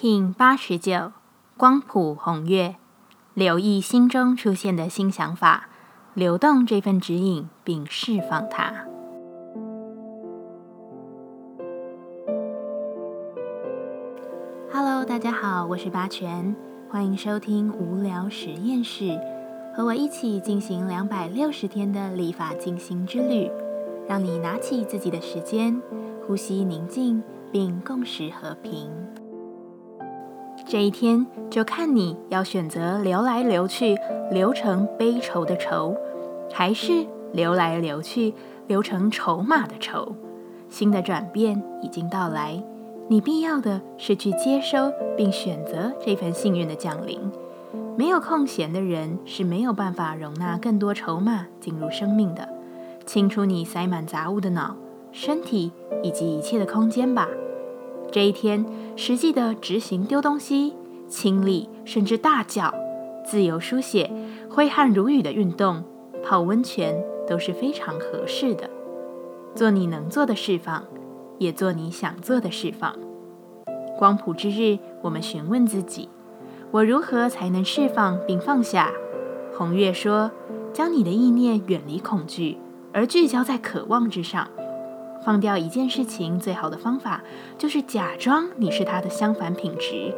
King 八十九，光谱红月，留意心中出现的新想法，流动这份指引，并释放它。Hello，大家好，我是八全，欢迎收听无聊实验室，和我一起进行两百六十天的立法进行之旅，让你拿起自己的时间，呼吸宁静，并共识和平。这一天就看你要选择流来流去，流成悲愁的愁，还是流来流去，流成筹码的筹。新的转变已经到来，你必要的是去接收并选择这份幸运的降临。没有空闲的人是没有办法容纳更多筹码进入生命的。清除你塞满杂物的脑、身体以及一切的空间吧。这一天，实际的执行丢东西、清理，甚至大叫、自由书写、挥汗如雨的运动、泡温泉都是非常合适的。做你能做的释放，也做你想做的释放。光谱之日，我们询问自己：我如何才能释放并放下？红月说：将你的意念远离恐惧，而聚焦在渴望之上。放掉一件事情最好的方法，就是假装你是它的相反品质。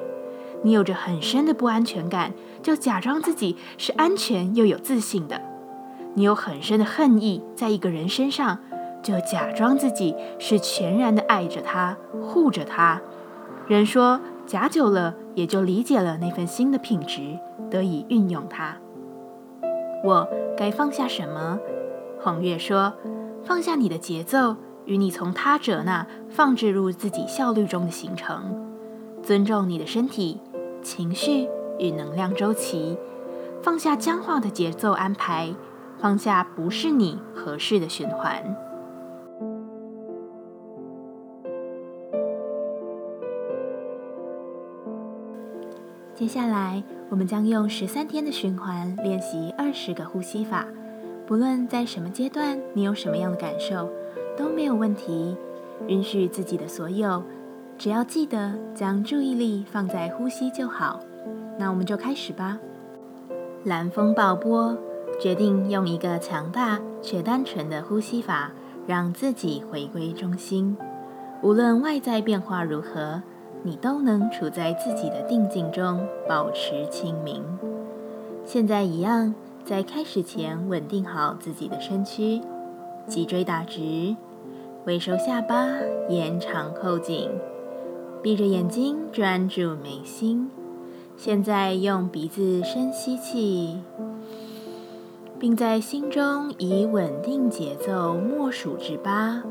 你有着很深的不安全感，就假装自己是安全又有自信的。你有很深的恨意在一个人身上，就假装自己是全然的爱着他、护着他。人说假久了，也就理解了那份新的品质，得以运用它。我该放下什么？红月说：放下你的节奏。与你从他者那放置入自己效率中的形成，尊重你的身体、情绪与能量周期，放下僵化的节奏安排，放下不是你合适的循环。接下来，我们将用十三天的循环练习二十个呼吸法。不论在什么阶段，你有什么样的感受？都没有问题，允许自己的所有，只要记得将注意力放在呼吸就好。那我们就开始吧。蓝风暴波，决定用一个强大却单纯的呼吸法，让自己回归中心。无论外在变化如何，你都能处在自己的定境中，保持清明。现在一样，在开始前稳定好自己的身躯。脊椎打直，微收下巴，延长后颈，闭着眼睛专注眉心。现在用鼻子深吸气，并在心中以稳定节奏默数至八，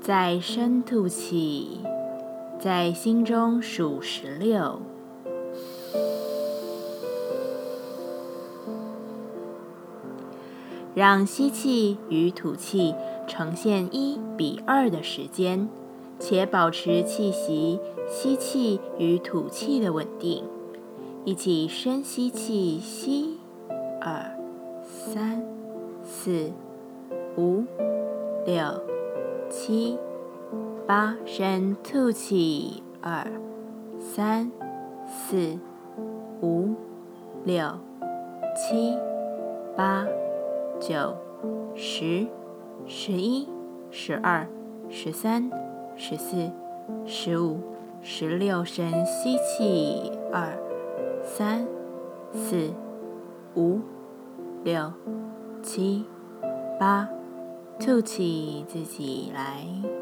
再深吐气，在心中数十六。让吸气与吐气呈现一比二的时间，且保持气息吸气与吐气的稳定。一起深吸气，吸二三四五六七八，深吐气二三四五六七八。九、十、十一、十二、十三、十四、十五、十六，深吸气，二、三、四、五、六、七、八，吐气，自己来。